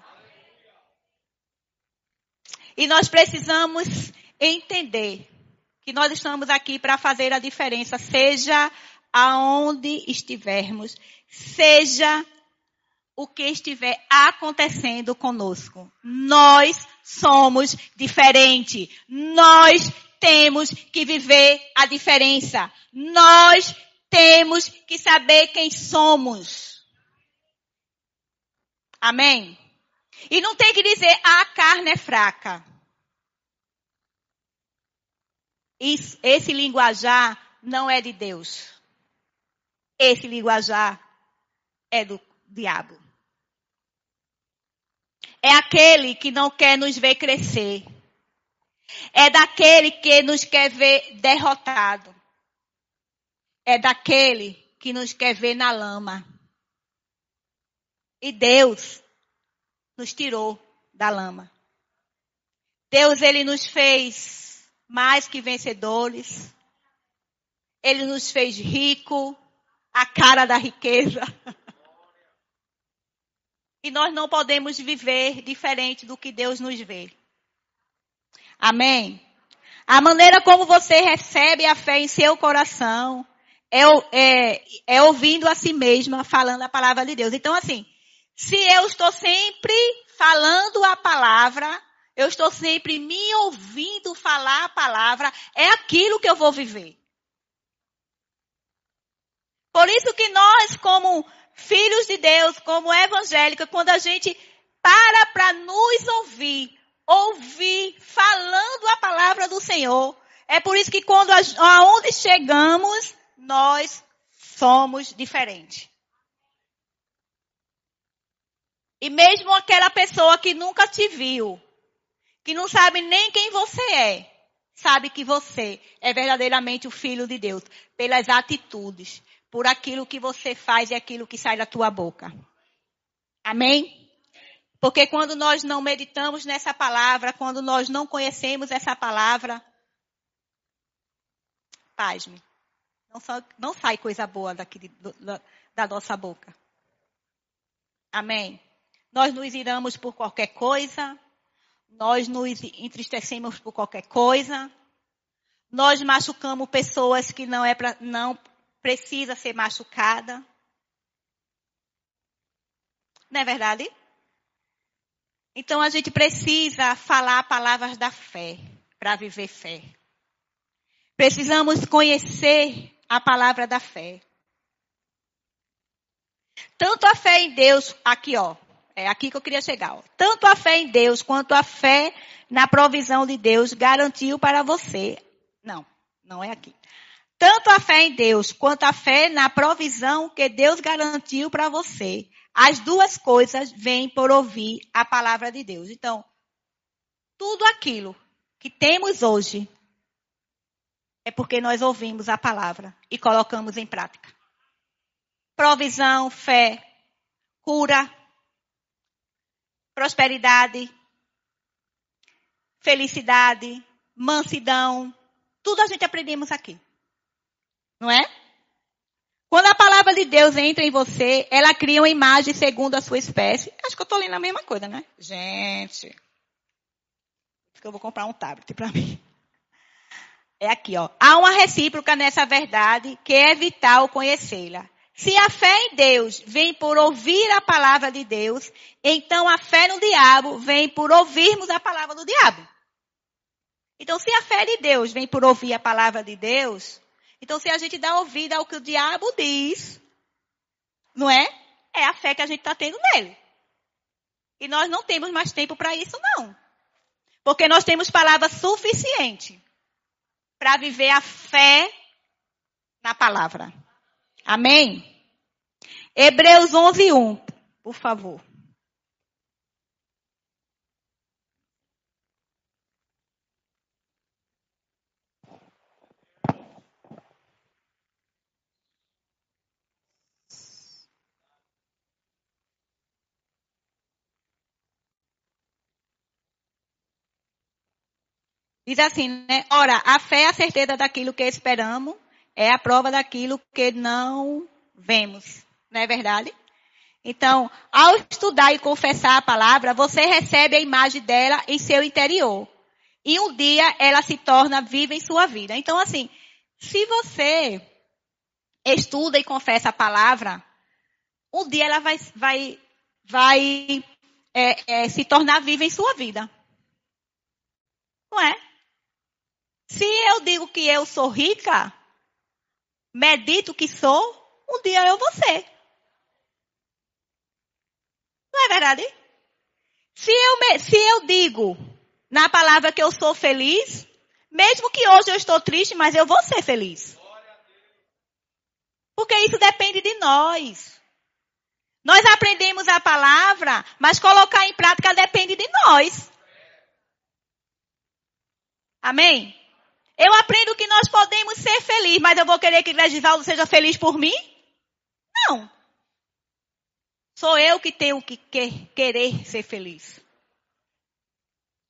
E nós precisamos entender que nós estamos aqui para fazer a diferença, seja aonde estivermos, seja o que estiver acontecendo conosco. Nós somos diferentes. Nós temos que viver a diferença. Nós temos que saber quem somos. Amém? E não tem que dizer ah, a carne é fraca. Isso, esse linguajar não é de Deus. Esse linguajar é do diabo. É aquele que não quer nos ver crescer. É daquele que nos quer ver derrotado. É daquele que nos quer ver na lama. E Deus nos tirou da lama. Deus, ele nos fez mais que vencedores. Ele nos fez rico, a cara da riqueza. (laughs) E nós não podemos viver diferente do que Deus nos vê. Amém? A maneira como você recebe a fé em seu coração é, é, é ouvindo a si mesma, falando a palavra de Deus. Então, assim, se eu estou sempre falando a palavra, eu estou sempre me ouvindo falar a palavra, é aquilo que eu vou viver. Por isso que nós, como filhos de Deus, como evangélica, quando a gente para para nos ouvir, ouvir falando a palavra do Senhor, é por isso que quando aonde chegamos, nós somos diferentes. E mesmo aquela pessoa que nunca te viu, que não sabe nem quem você é, sabe que você é verdadeiramente o filho de Deus, pelas atitudes, por aquilo que você faz e aquilo que sai da tua boca. Amém? Porque quando nós não meditamos nessa palavra, quando nós não conhecemos essa palavra, pasme, não, não sai coisa boa daqui, da, da nossa boca. Amém? Nós nos iramos por qualquer coisa, nós nos entristecemos por qualquer coisa. Nós machucamos pessoas que não é pra, não precisa ser machucada. Não é verdade? Então a gente precisa falar palavras da fé para viver fé. Precisamos conhecer a palavra da fé. Tanto a fé em Deus, aqui ó, é aqui que eu queria chegar. Ó. Tanto a fé em Deus quanto a fé na provisão de Deus garantiu para você. Não, não é aqui. Tanto a fé em Deus quanto a fé na provisão que Deus garantiu para você. As duas coisas vêm por ouvir a palavra de Deus. Então, tudo aquilo que temos hoje é porque nós ouvimos a palavra e colocamos em prática. Provisão, fé, cura, prosperidade, felicidade, mansidão, tudo a gente aprendemos aqui. Não é? Quando a palavra de Deus entra em você, ela cria uma imagem segundo a sua espécie. Acho que eu estou lendo a mesma coisa, né? Gente. Acho que eu vou comprar um tablet para mim. É aqui, ó. Há uma recíproca nessa verdade que é vital conhecê-la. Se a fé em Deus vem por ouvir a palavra de Deus, então a fé no diabo vem por ouvirmos a palavra do diabo. Então, se a fé de Deus vem por ouvir a palavra de Deus, então se a gente dá ouvido ao que o diabo diz, não é? É a fé que a gente está tendo nele. E nós não temos mais tempo para isso, não. Porque nós temos palavra suficiente para viver a fé na palavra. Amém? Hebreus 11, 1, por favor. Diz assim, né? Ora, a fé é a certeza daquilo que esperamos é a prova daquilo que não vemos. Não é verdade? Então, ao estudar e confessar a palavra, você recebe a imagem dela em seu interior. E um dia ela se torna viva em sua vida. Então, assim, se você estuda e confessa a palavra, um dia ela vai, vai, vai é, é, se tornar viva em sua vida. Não é? Se eu digo que eu sou rica, medito que sou, um dia eu vou ser. Não é verdade? Se eu, se eu digo na palavra que eu sou feliz, mesmo que hoje eu estou triste, mas eu vou ser feliz. Porque isso depende de nós. Nós aprendemos a palavra, mas colocar em prática depende de nós. Amém? Eu aprendo que nós podemos ser felizes, mas eu vou querer que Regivaldo seja feliz por mim? Não. Sou eu que tenho que querer ser feliz.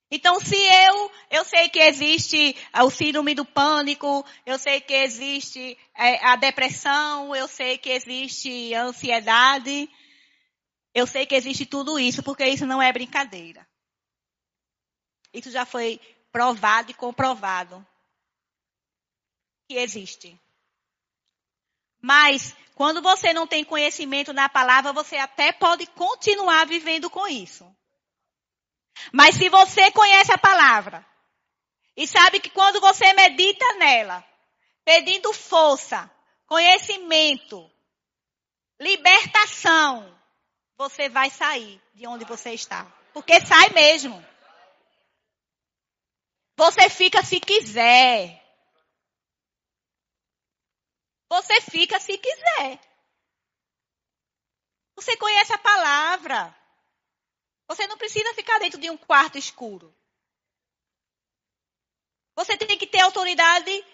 Então, se eu, eu sei que existe o síndrome do pânico, eu sei que existe é, a depressão, eu sei que existe a ansiedade, eu sei que existe tudo isso, porque isso não é brincadeira. Isso já foi provado e comprovado que existe. Mas quando você não tem conhecimento da palavra, você até pode continuar vivendo com isso. Mas se você conhece a palavra e sabe que quando você medita nela, pedindo força, conhecimento, libertação, você vai sair de onde você está. Porque sai mesmo. Você fica se quiser. Você fica se quiser. Você conhece a palavra. Você não precisa ficar dentro de um quarto escuro. Você tem que ter autoridade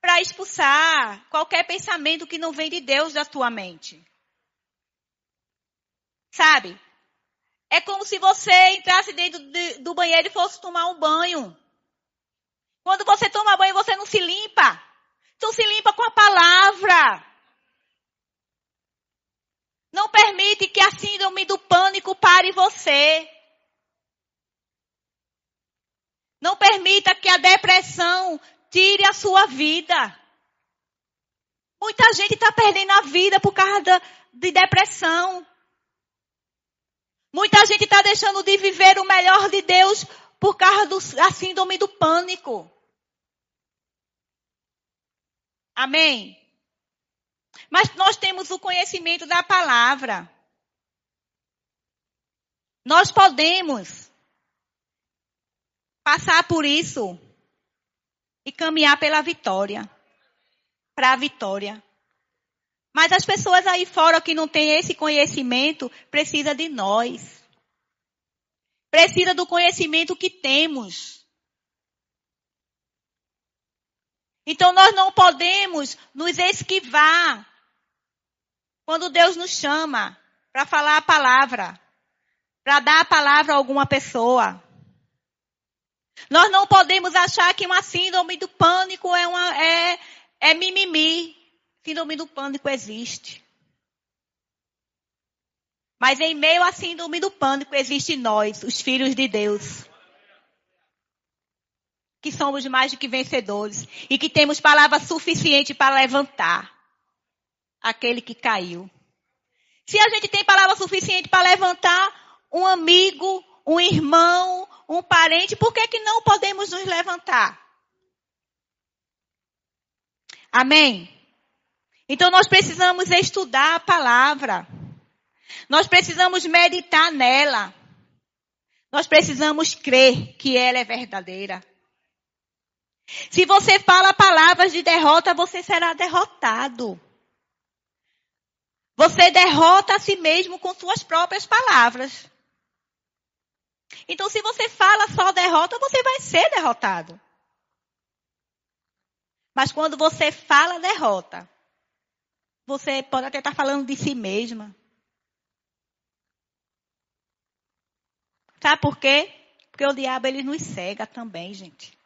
para expulsar qualquer pensamento que não vem de Deus da tua mente. Sabe? É como se você entrasse dentro de, do banheiro e fosse tomar um banho. Quando você toma banho, você não se limpa. Tu se limpa com a palavra. Não permite que a síndrome do pânico pare você. Não permita que a depressão tire a sua vida. Muita gente está perdendo a vida por causa de depressão. Muita gente está deixando de viver o melhor de Deus por causa da síndrome do pânico. Amém? Mas nós temos o conhecimento da palavra. Nós podemos passar por isso e caminhar pela vitória. Para a vitória. Mas as pessoas aí fora que não têm esse conhecimento, precisa de nós. Precisa do conhecimento que temos. Então nós não podemos nos esquivar quando Deus nos chama para falar a palavra, para dar a palavra a alguma pessoa. Nós não podemos achar que uma síndrome do pânico é, uma, é, é mimimi. Síndrome do pânico existe. Mas em meio à síndrome do pânico existe nós, os filhos de Deus. Que somos mais do que vencedores. E que temos palavra suficiente para levantar aquele que caiu. Se a gente tem palavra suficiente para levantar um amigo, um irmão, um parente, por que, que não podemos nos levantar? Amém? Então nós precisamos estudar a palavra. Nós precisamos meditar nela. Nós precisamos crer que ela é verdadeira. Se você fala palavras de derrota, você será derrotado. Você derrota a si mesmo com suas próprias palavras. Então, se você fala só derrota, você vai ser derrotado. Mas quando você fala derrota, você pode até estar falando de si mesma. Sabe por quê? Porque o diabo ele nos cega também, gente.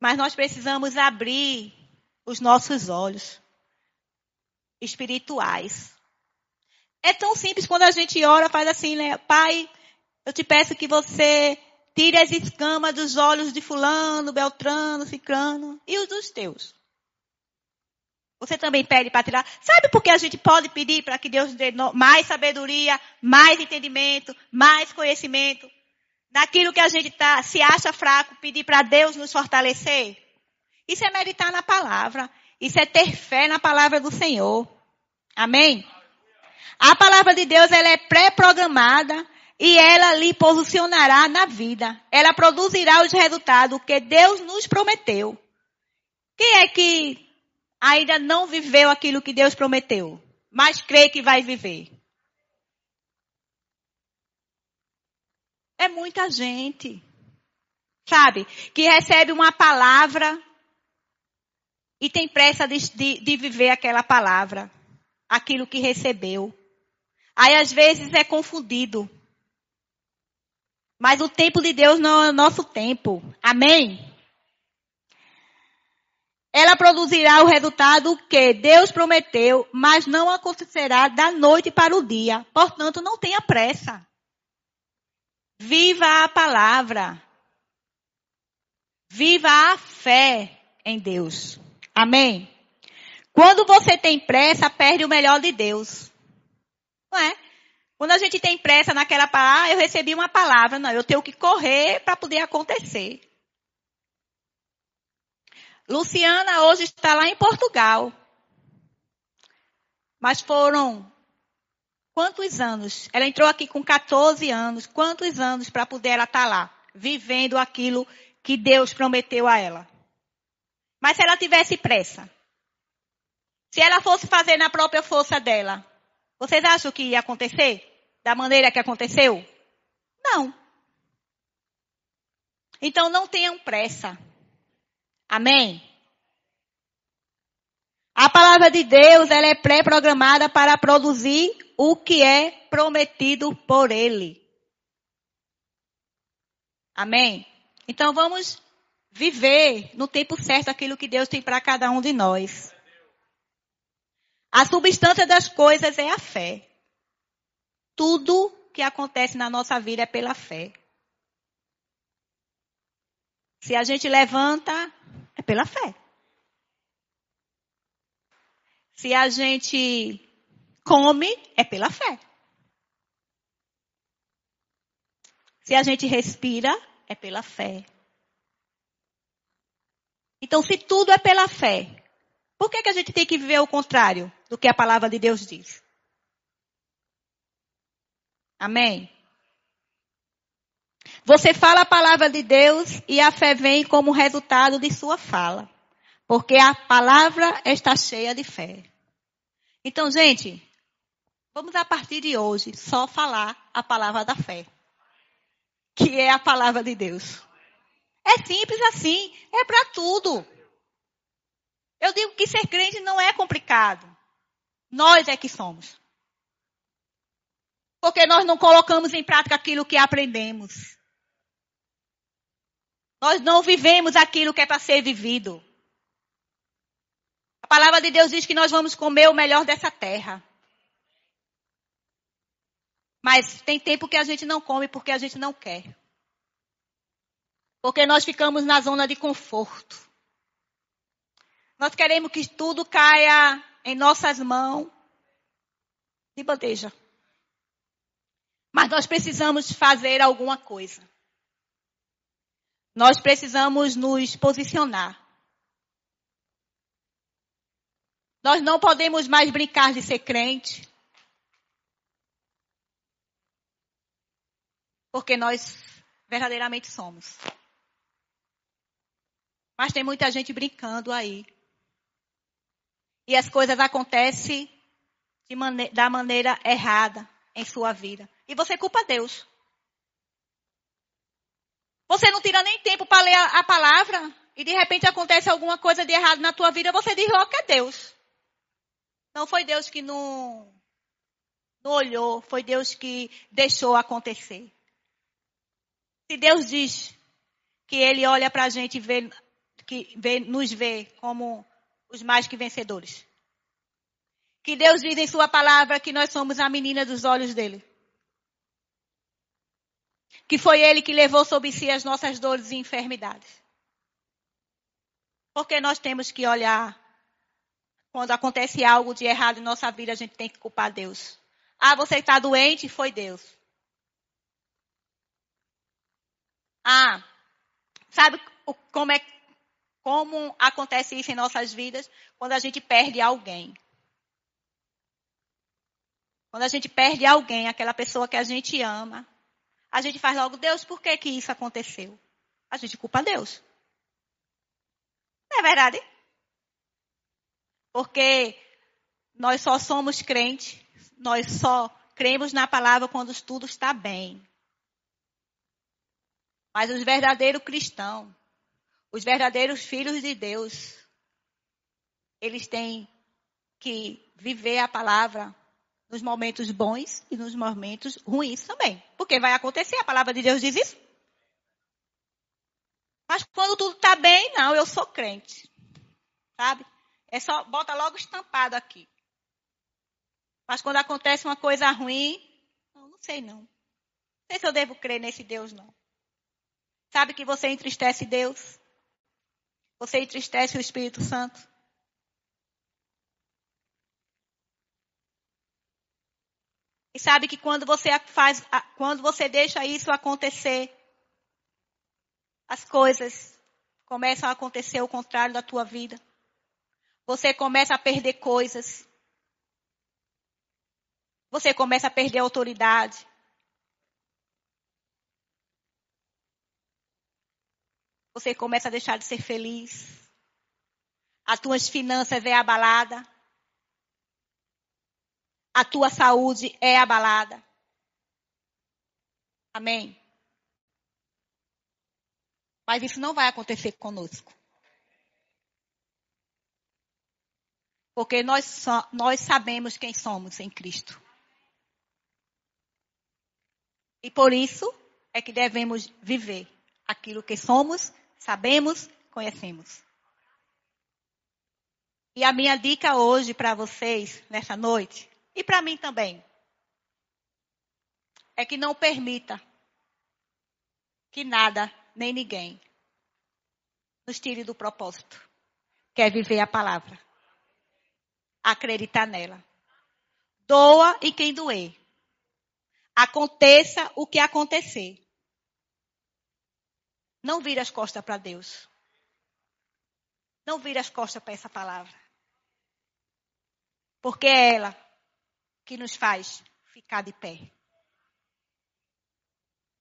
Mas nós precisamos abrir os nossos olhos espirituais. É tão simples quando a gente ora, faz assim, né? Pai, eu te peço que você tire as escamas dos olhos de fulano, beltrano, ciclano e os dos teus. Você também pede para tirar. Sabe por que a gente pode pedir para que Deus dê mais sabedoria, mais entendimento, mais conhecimento? Naquilo que a gente tá, se acha fraco, pedir para Deus nos fortalecer? Isso é meditar na palavra. Isso é ter fé na palavra do Senhor. Amém? A palavra de Deus ela é pré-programada e ela lhe posicionará na vida. Ela produzirá os resultados que Deus nos prometeu. Quem é que ainda não viveu aquilo que Deus prometeu, mas crê que vai viver? É muita gente. Sabe? Que recebe uma palavra e tem pressa de, de, de viver aquela palavra, aquilo que recebeu. Aí às vezes é confundido. Mas o tempo de Deus não é o nosso tempo. Amém? Ela produzirá o resultado que Deus prometeu, mas não acontecerá da noite para o dia. Portanto, não tenha pressa. Viva a palavra. Viva a fé em Deus. Amém? Quando você tem pressa, perde o melhor de Deus. Não é? Quando a gente tem pressa naquela palavra, ah, eu recebi uma palavra. Não, eu tenho que correr para poder acontecer. Luciana hoje está lá em Portugal. Mas foram quantos anos? Ela entrou aqui com 14 anos. Quantos anos para poder ela estar tá lá, vivendo aquilo que Deus prometeu a ela? Mas se ela tivesse pressa, se ela fosse fazer na própria força dela, vocês acham que ia acontecer? Da maneira que aconteceu? Não. Então não tenham pressa. Amém? A palavra de Deus, ela é pré-programada para produzir o que é prometido por Ele. Amém? Então vamos viver no tempo certo aquilo que Deus tem para cada um de nós. A substância das coisas é a fé. Tudo que acontece na nossa vida é pela fé. Se a gente levanta, é pela fé. Se a gente come, é pela fé. Se a gente respira, é pela fé. Então, se tudo é pela fé, por que, que a gente tem que viver o contrário do que a palavra de Deus diz? Amém? Você fala a palavra de Deus e a fé vem como resultado de sua fala. Porque a palavra está cheia de fé. Então, gente, vamos a partir de hoje só falar a palavra da fé. Que é a palavra de Deus. É simples assim, é para tudo. Eu digo que ser crente não é complicado. Nós é que somos. Porque nós não colocamos em prática aquilo que aprendemos. Nós não vivemos aquilo que é para ser vivido. A palavra de Deus diz que nós vamos comer o melhor dessa terra. Mas tem tempo que a gente não come porque a gente não quer. Porque nós ficamos na zona de conforto. Nós queremos que tudo caia em nossas mãos de bandeja. Mas nós precisamos fazer alguma coisa. Nós precisamos nos posicionar. Nós não podemos mais brincar de ser crente. Porque nós verdadeiramente somos. Mas tem muita gente brincando aí. E as coisas acontecem mane da maneira errada em sua vida. E você culpa Deus. Você não tira nem tempo para ler a, a, palavra e de repente acontece alguma coisa de errado na tua vida, você diz logo que é Deus. Não foi Deus que não, não olhou, foi Deus que deixou acontecer. Se Deus diz que Ele olha para a gente e vê, que vê, nos vê como os mais que vencedores. Que Deus diz em Sua palavra que nós somos a menina dos olhos dele. Que foi Ele que levou sobre si as nossas dores e enfermidades. Porque nós temos que olhar quando acontece algo de errado em nossa vida, a gente tem que culpar Deus. Ah, você está doente? Foi Deus. Ah, sabe como é como acontece isso em nossas vidas quando a gente perde alguém? Quando a gente perde alguém, aquela pessoa que a gente ama, a gente faz logo, Deus, por que que isso aconteceu? A gente culpa Deus. Não é verdade? Porque nós só somos crentes, nós só cremos na palavra quando tudo está bem. Mas os verdadeiros cristãos, os verdadeiros filhos de Deus, eles têm que viver a palavra nos momentos bons e nos momentos ruins também. Porque vai acontecer, a palavra de Deus diz isso. Mas quando tudo está bem, não, eu sou crente. Sabe? É só, bota logo estampado aqui. Mas quando acontece uma coisa ruim, não, não sei não. Não sei se eu devo crer nesse Deus, não. Sabe que você entristece Deus? Você entristece o Espírito Santo? E sabe que quando você faz, quando você deixa isso acontecer, as coisas começam a acontecer o contrário da tua vida. Você começa a perder coisas. Você começa a perder autoridade. Você começa a deixar de ser feliz. As tuas finanças é abalada a tua saúde é abalada. Amém? Mas isso não vai acontecer conosco. Porque nós, so, nós sabemos quem somos em Cristo. E por isso é que devemos viver aquilo que somos, sabemos, conhecemos. E a minha dica hoje para vocês, nessa noite, e para mim também. É que não permita que nada, nem ninguém, nos tire do propósito. Quer viver a palavra. Acreditar nela. Doa e quem doer. Aconteça o que acontecer. Não vire as costas para Deus. Não vire as costas para essa palavra. Porque é ela que nos faz ficar de pé.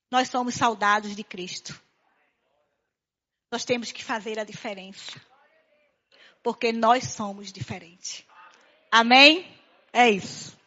Nós somos soldados de Cristo. Nós temos que fazer a diferença. Porque nós somos diferentes. Amém? É isso.